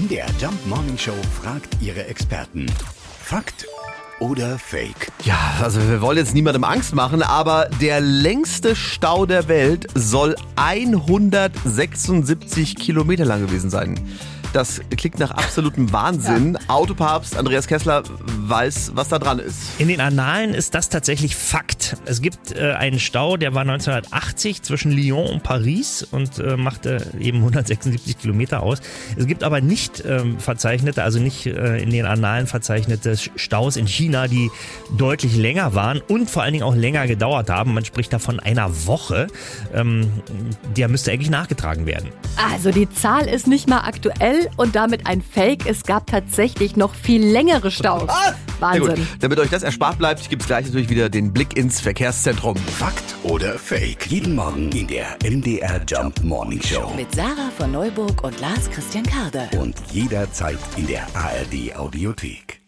MDR Jump Morning Show fragt ihre Experten. Fakt oder Fake? Ja, also wir wollen jetzt niemandem Angst machen, aber der längste Stau der Welt soll 176 Kilometer lang gewesen sein. Das klingt nach absolutem Wahnsinn. Autopapst Andreas Kessler weiß, was da dran ist. In den Annalen ist das tatsächlich Fakt. Es gibt äh, einen Stau, der war 1980 zwischen Lyon und Paris und äh, machte eben 176 Kilometer aus. Es gibt aber nicht ähm, verzeichnete, also nicht äh, in den Annalen verzeichnete Staus in China, die deutlich länger waren und vor allen Dingen auch länger gedauert haben. Man spricht da von einer Woche. Ähm, der müsste eigentlich nachgetragen werden. Also die Zahl ist nicht mal aktuell und damit ein Fake. Es gab tatsächlich noch viel längere Staus. Ah! Wahnsinn. Gut, damit euch das erspart bleibt, gibt es gleich natürlich wieder den Blick ins Verkehrszentrum. Fakt oder Fake? Jeden Morgen in der MDR Jump Morning Show. Mit Sarah von Neuburg und Lars Christian Karde. Und jederzeit in der ARD Audiothek.